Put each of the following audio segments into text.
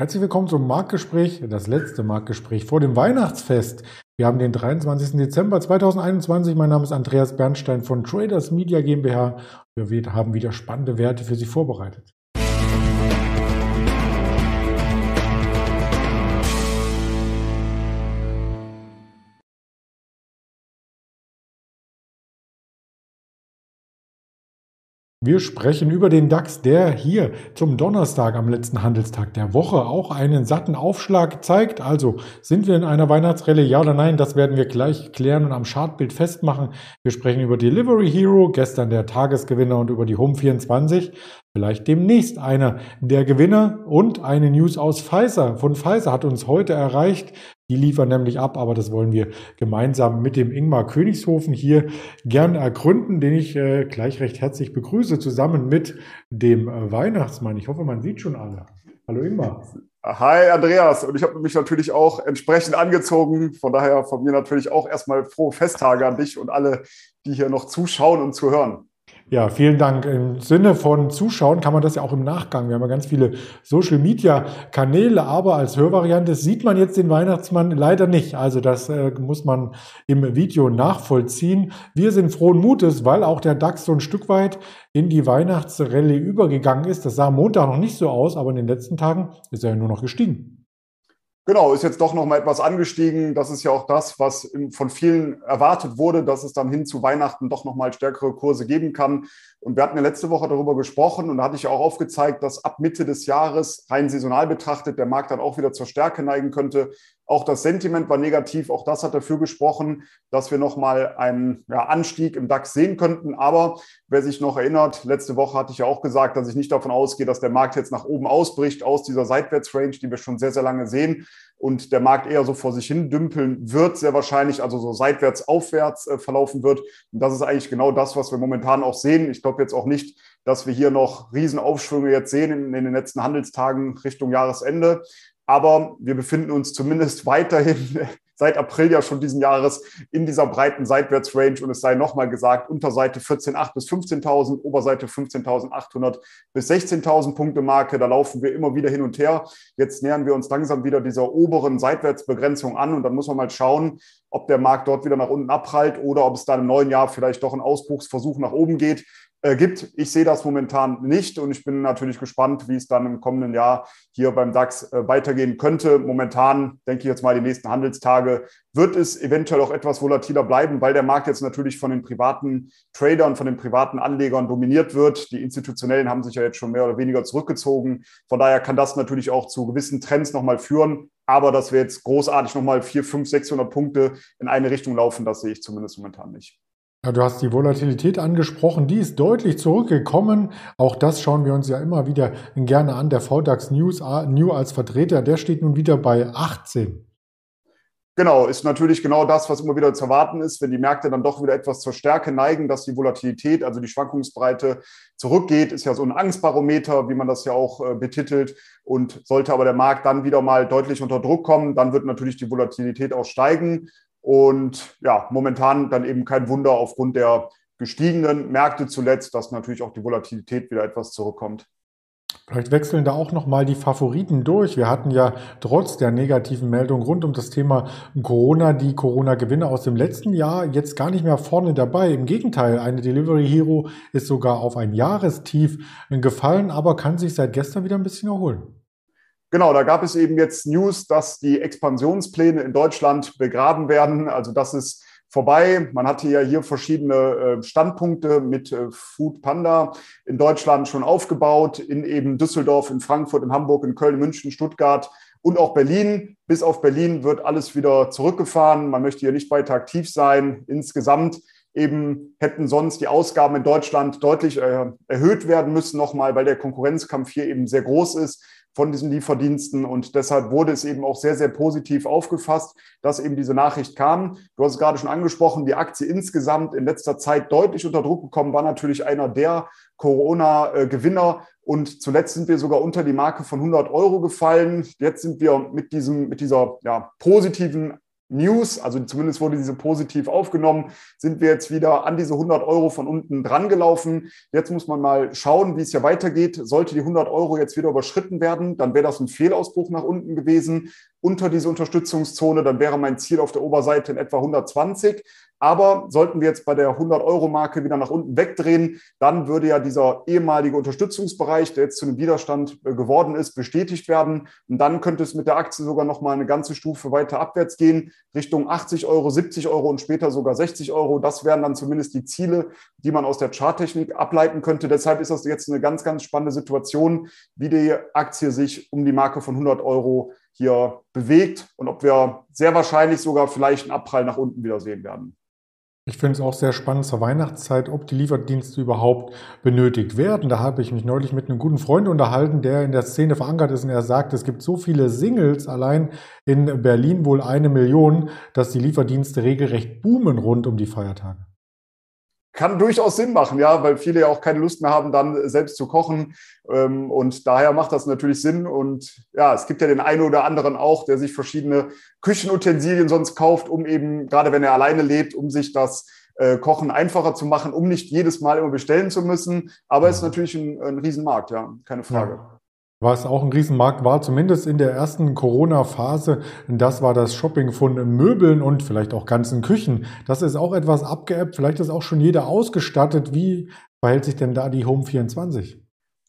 Herzlich willkommen zum Marktgespräch, das letzte Marktgespräch vor dem Weihnachtsfest. Wir haben den 23. Dezember 2021. Mein Name ist Andreas Bernstein von Traders Media GmbH. Wir haben wieder spannende Werte für Sie vorbereitet. Wir sprechen über den DAX, der hier zum Donnerstag am letzten Handelstag der Woche auch einen satten Aufschlag zeigt. Also sind wir in einer Weihnachtsrelle, ja oder nein? Das werden wir gleich klären und am Chartbild festmachen. Wir sprechen über Delivery Hero, gestern der Tagesgewinner und über die Home 24. Vielleicht demnächst einer der Gewinner und eine News aus Pfizer. Von Pfizer hat uns heute erreicht. Die liefern nämlich ab, aber das wollen wir gemeinsam mit dem Ingmar Königshofen hier gerne ergründen, den ich äh, gleich recht herzlich begrüße, zusammen mit dem äh, Weihnachtsmann. Ich hoffe, man sieht schon alle. Hallo Ingmar. Hi Andreas, und ich habe mich natürlich auch entsprechend angezogen. Von daher von mir natürlich auch erstmal frohe Festtage an dich und alle, die hier noch zuschauen und zuhören. Ja, vielen Dank. Im Sinne von Zuschauen kann man das ja auch im Nachgang. Wir haben ja ganz viele Social Media Kanäle, aber als Hörvariante sieht man jetzt den Weihnachtsmann leider nicht. Also das äh, muss man im Video nachvollziehen. Wir sind frohen Mutes, weil auch der DAX so ein Stück weit in die Weihnachtsrallye übergegangen ist. Das sah Montag noch nicht so aus, aber in den letzten Tagen ist er ja nur noch gestiegen. Genau, ist jetzt doch noch mal etwas angestiegen. Das ist ja auch das, was von vielen erwartet wurde, dass es dann hin zu Weihnachten doch noch mal stärkere Kurse geben kann. Und wir hatten ja letzte Woche darüber gesprochen und da hatte ich auch aufgezeigt, dass ab Mitte des Jahres rein saisonal betrachtet der Markt dann auch wieder zur Stärke neigen könnte. Auch das Sentiment war negativ. Auch das hat dafür gesprochen, dass wir nochmal einen ja, Anstieg im DAX sehen könnten. Aber wer sich noch erinnert, letzte Woche hatte ich ja auch gesagt, dass ich nicht davon ausgehe, dass der Markt jetzt nach oben ausbricht aus dieser Seitwärtsrange, die wir schon sehr, sehr lange sehen und der Markt eher so vor sich hin dümpeln wird, sehr wahrscheinlich, also so seitwärts, aufwärts äh, verlaufen wird. Und das ist eigentlich genau das, was wir momentan auch sehen. Ich glaube jetzt auch nicht, dass wir hier noch Riesenaufschwünge jetzt sehen in, in den letzten Handelstagen Richtung Jahresende. Aber wir befinden uns zumindest weiterhin seit April ja schon diesen Jahres in dieser breiten Seitwärtsrange und es sei nochmal gesagt, Unterseite 14.800 bis 15.000, Oberseite 15.800 bis 16.000 Punkte Marke. Da laufen wir immer wieder hin und her. Jetzt nähern wir uns langsam wieder dieser oberen Seitwärtsbegrenzung an und dann muss man mal schauen, ob der Markt dort wieder nach unten abprallt oder ob es dann im neuen Jahr vielleicht doch einen Ausbruchsversuch nach oben geht äh, gibt. Ich sehe das momentan nicht und ich bin natürlich gespannt, wie es dann im kommenden Jahr hier beim DAX äh, weitergehen könnte. Momentan denke ich jetzt mal, die nächsten Handelstage wird es eventuell auch etwas volatiler bleiben, weil der Markt jetzt natürlich von den privaten Tradern, von den privaten Anlegern dominiert wird. Die institutionellen haben sich ja jetzt schon mehr oder weniger zurückgezogen. Von daher kann das natürlich auch zu gewissen Trends nochmal führen. Aber dass wir jetzt großartig nochmal 4, 5, 600 Punkte in eine Richtung laufen, das sehe ich zumindest momentan nicht. Ja, du hast die Volatilität angesprochen, die ist deutlich zurückgekommen. Auch das schauen wir uns ja immer wieder gerne an. Der VDAX News, New als Vertreter, der steht nun wieder bei 18. Genau, ist natürlich genau das, was immer wieder zu erwarten ist, wenn die Märkte dann doch wieder etwas zur Stärke neigen, dass die Volatilität, also die Schwankungsbreite zurückgeht, ist ja so ein Angstbarometer, wie man das ja auch äh, betitelt. Und sollte aber der Markt dann wieder mal deutlich unter Druck kommen, dann wird natürlich die Volatilität auch steigen. Und ja, momentan dann eben kein Wunder aufgrund der gestiegenen Märkte zuletzt, dass natürlich auch die Volatilität wieder etwas zurückkommt. Vielleicht wechseln da auch nochmal die Favoriten durch. Wir hatten ja trotz der negativen Meldung rund um das Thema Corona die Corona-Gewinne aus dem letzten Jahr jetzt gar nicht mehr vorne dabei. Im Gegenteil, eine Delivery Hero ist sogar auf ein Jahrestief gefallen, aber kann sich seit gestern wieder ein bisschen erholen. Genau, da gab es eben jetzt News, dass die Expansionspläne in Deutschland begraben werden. Also das ist vorbei. Man hatte ja hier verschiedene äh, Standpunkte mit äh, Food Panda in Deutschland schon aufgebaut, in eben Düsseldorf, in Frankfurt, in Hamburg, in Köln, München, Stuttgart und auch Berlin. Bis auf Berlin wird alles wieder zurückgefahren. Man möchte hier nicht weiter aktiv sein. Insgesamt eben hätten sonst die Ausgaben in Deutschland deutlich äh, erhöht werden müssen nochmal, weil der Konkurrenzkampf hier eben sehr groß ist von diesen Lieferdiensten. Und deshalb wurde es eben auch sehr, sehr positiv aufgefasst, dass eben diese Nachricht kam. Du hast es gerade schon angesprochen, die Aktie insgesamt in letzter Zeit deutlich unter Druck gekommen, war natürlich einer der Corona-Gewinner. Und zuletzt sind wir sogar unter die Marke von 100 Euro gefallen. Jetzt sind wir mit diesem, mit dieser ja, positiven News, also zumindest wurde diese positiv aufgenommen, sind wir jetzt wieder an diese 100 Euro von unten dran gelaufen. Jetzt muss man mal schauen, wie es ja weitergeht. Sollte die 100 Euro jetzt wieder überschritten werden, dann wäre das ein Fehlausbruch nach unten gewesen unter diese Unterstützungszone, dann wäre mein Ziel auf der Oberseite in etwa 120. Aber sollten wir jetzt bei der 100-Euro-Marke wieder nach unten wegdrehen, dann würde ja dieser ehemalige Unterstützungsbereich, der jetzt zu einem Widerstand äh, geworden ist, bestätigt werden. Und dann könnte es mit der Aktie sogar noch mal eine ganze Stufe weiter abwärts gehen, Richtung 80 Euro, 70 Euro und später sogar 60 Euro. Das wären dann zumindest die Ziele, die man aus der Charttechnik ableiten könnte. Deshalb ist das jetzt eine ganz, ganz spannende Situation, wie die Aktie sich um die Marke von 100 Euro hier bewegt und ob wir sehr wahrscheinlich sogar vielleicht einen Abprall nach unten wieder sehen werden. Ich finde es auch sehr spannend zur Weihnachtszeit, ob die Lieferdienste überhaupt benötigt werden. Da habe ich mich neulich mit einem guten Freund unterhalten, der in der Szene verankert ist und er sagt, es gibt so viele Singles, allein in Berlin wohl eine Million, dass die Lieferdienste regelrecht boomen rund um die Feiertage kann durchaus Sinn machen, ja, weil viele ja auch keine Lust mehr haben, dann selbst zu kochen. Ähm, und daher macht das natürlich Sinn. Und ja, es gibt ja den einen oder anderen auch, der sich verschiedene Küchenutensilien sonst kauft, um eben, gerade wenn er alleine lebt, um sich das äh, Kochen einfacher zu machen, um nicht jedes Mal immer bestellen zu müssen. Aber es ist natürlich ein, ein Riesenmarkt, ja, keine Frage. Ja was auch ein Riesenmarkt war, zumindest in der ersten Corona-Phase. Das war das Shopping von Möbeln und vielleicht auch ganzen Küchen. Das ist auch etwas abgeappt. Vielleicht ist auch schon jeder ausgestattet. Wie verhält sich denn da die Home 24?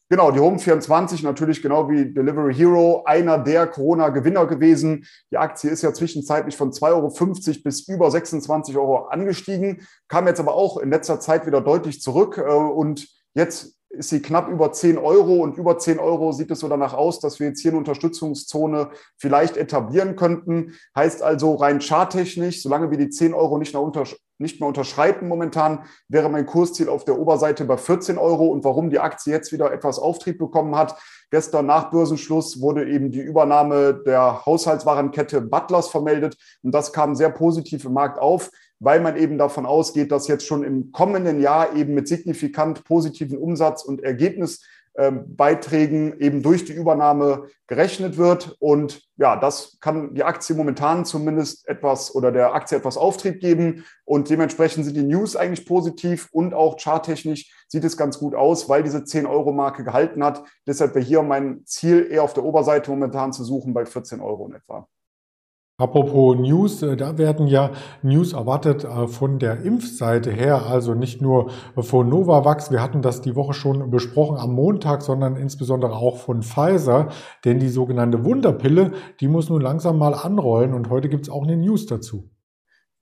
Genau, die Home 24 natürlich genau wie Delivery Hero einer der Corona-Gewinner gewesen. Die Aktie ist ja zwischenzeitlich von 2,50 Euro bis über 26 Euro angestiegen, kam jetzt aber auch in letzter Zeit wieder deutlich zurück äh, und jetzt ist sie knapp über 10 Euro und über 10 Euro sieht es so danach aus, dass wir jetzt hier eine Unterstützungszone vielleicht etablieren könnten. Heißt also rein charttechnisch, solange wir die 10 Euro nicht mehr, unter, nicht mehr unterschreiten momentan, wäre mein Kursziel auf der Oberseite bei 14 Euro. Und warum die Aktie jetzt wieder etwas Auftrieb bekommen hat, Gestern nach Börsenschluss wurde eben die Übernahme der Haushaltswarenkette Butlers vermeldet und das kam sehr positiv im Markt auf weil man eben davon ausgeht, dass jetzt schon im kommenden Jahr eben mit signifikant positiven Umsatz- und Ergebnisbeiträgen eben durch die Übernahme gerechnet wird. Und ja, das kann die Aktie momentan zumindest etwas oder der Aktie etwas Auftrieb geben. Und dementsprechend sind die News eigentlich positiv und auch charttechnisch sieht es ganz gut aus, weil diese 10-Euro-Marke gehalten hat. Deshalb wäre hier mein Ziel eher auf der Oberseite momentan zu suchen bei 14 Euro in etwa. Apropos News, äh, da werden ja News erwartet äh, von der Impfseite her, also nicht nur von Novavax, wir hatten das die Woche schon besprochen am Montag, sondern insbesondere auch von Pfizer, denn die sogenannte Wunderpille, die muss nun langsam mal anrollen und heute gibt es auch eine News dazu.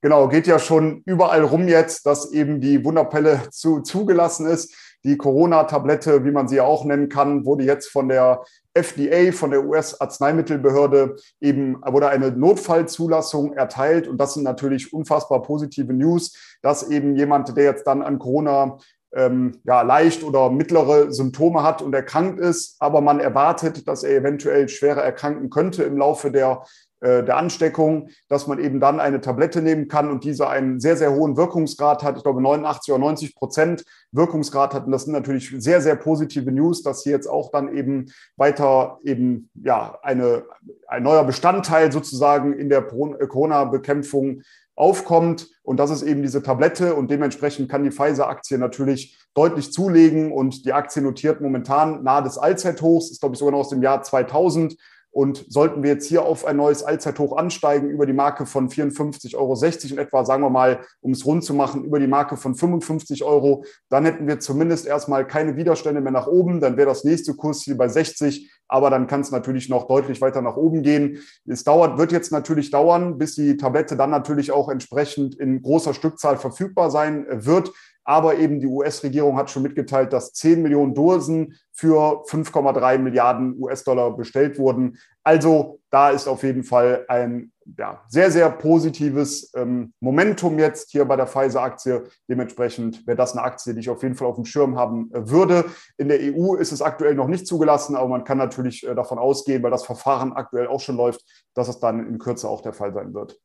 Genau, geht ja schon überall rum jetzt, dass eben die Wunderpille zu, zugelassen ist. Die Corona-Tablette, wie man sie auch nennen kann, wurde jetzt von der FDA, von der US-Arzneimittelbehörde, eben wurde eine Notfallzulassung erteilt. Und das sind natürlich unfassbar positive News, dass eben jemand, der jetzt dann an Corona ähm, ja, leicht oder mittlere Symptome hat und erkrankt ist, aber man erwartet, dass er eventuell schwerer erkranken könnte im Laufe der der Ansteckung, dass man eben dann eine Tablette nehmen kann und diese einen sehr, sehr hohen Wirkungsgrad hat. Ich glaube, 89 oder 90 Prozent Wirkungsgrad hat. Und das sind natürlich sehr, sehr positive News, dass hier jetzt auch dann eben weiter eben, ja, eine, ein neuer Bestandteil sozusagen in der Corona-Bekämpfung aufkommt. Und das ist eben diese Tablette. Und dementsprechend kann die Pfizer-Aktie natürlich deutlich zulegen. Und die Aktie notiert momentan nahe des Allzeithochs, ist, glaube ich, sogar noch aus dem Jahr 2000. Und sollten wir jetzt hier auf ein neues Allzeithoch ansteigen, über die Marke von 54,60 Euro in etwa, sagen wir mal, um es rund zu machen, über die Marke von 55 Euro, dann hätten wir zumindest erstmal keine Widerstände mehr nach oben. Dann wäre das nächste Kursziel bei 60, aber dann kann es natürlich noch deutlich weiter nach oben gehen. Es dauert, wird jetzt natürlich dauern, bis die Tablette dann natürlich auch entsprechend in großer Stückzahl verfügbar sein wird. Aber eben die US-Regierung hat schon mitgeteilt, dass 10 Millionen Dosen für 5,3 Milliarden US-Dollar bestellt wurden. Also da ist auf jeden Fall ein ja, sehr, sehr positives ähm, Momentum jetzt hier bei der Pfizer-Aktie. Dementsprechend wäre das eine Aktie, die ich auf jeden Fall auf dem Schirm haben äh, würde. In der EU ist es aktuell noch nicht zugelassen, aber man kann natürlich äh, davon ausgehen, weil das Verfahren aktuell auch schon läuft, dass es dann in Kürze auch der Fall sein wird.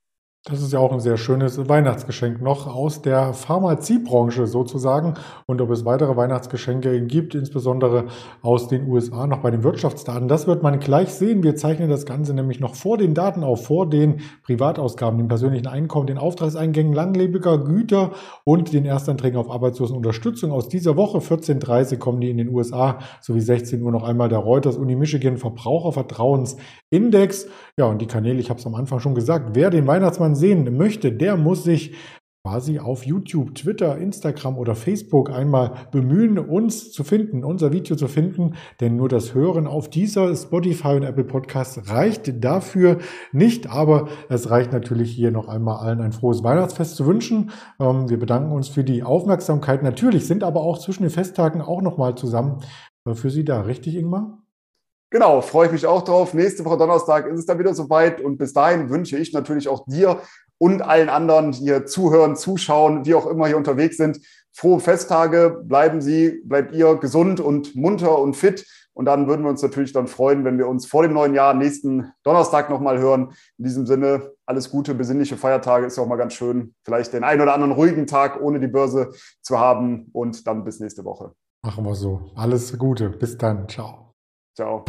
Das ist ja auch ein sehr schönes Weihnachtsgeschenk noch aus der Pharmaziebranche sozusagen. Und ob es weitere Weihnachtsgeschenke gibt, insbesondere aus den USA, noch bei den Wirtschaftsdaten, das wird man gleich sehen. Wir zeichnen das Ganze nämlich noch vor den Daten auf, vor den Privatausgaben, dem persönlichen Einkommen, den Auftragseingängen langlebiger Güter und den Erstanträgen auf Arbeitslosenunterstützung. Aus dieser Woche 14.30 kommen die in den USA sowie 16 Uhr noch einmal der Reuters Uni Michigan Verbrauchervertrauensindex. Ja, und die Kanäle, ich habe es am Anfang schon gesagt, wer den Weihnachtsmann sehen möchte, der muss sich quasi auf YouTube, Twitter, Instagram oder Facebook einmal bemühen, uns zu finden, unser Video zu finden, denn nur das Hören auf dieser Spotify und Apple Podcast reicht dafür nicht, aber es reicht natürlich hier noch einmal allen ein frohes Weihnachtsfest zu wünschen. Ähm, wir bedanken uns für die Aufmerksamkeit. Natürlich sind aber auch zwischen den Festtagen auch nochmal zusammen äh, für Sie da, richtig, Ingmar? Genau, freue ich mich auch drauf. Nächste Woche Donnerstag ist es dann wieder soweit und bis dahin wünsche ich natürlich auch dir und allen anderen, die hier zuhören, zuschauen, wie auch immer hier unterwegs sind, frohe Festtage. Bleiben Sie, bleibt ihr gesund und munter und fit. Und dann würden wir uns natürlich dann freuen, wenn wir uns vor dem neuen Jahr nächsten Donnerstag nochmal hören. In diesem Sinne, alles Gute, besinnliche Feiertage ist ja auch mal ganz schön. Vielleicht den einen oder anderen ruhigen Tag ohne die Börse zu haben und dann bis nächste Woche. Machen wir so. Alles Gute. Bis dann. Ciao. Ciao.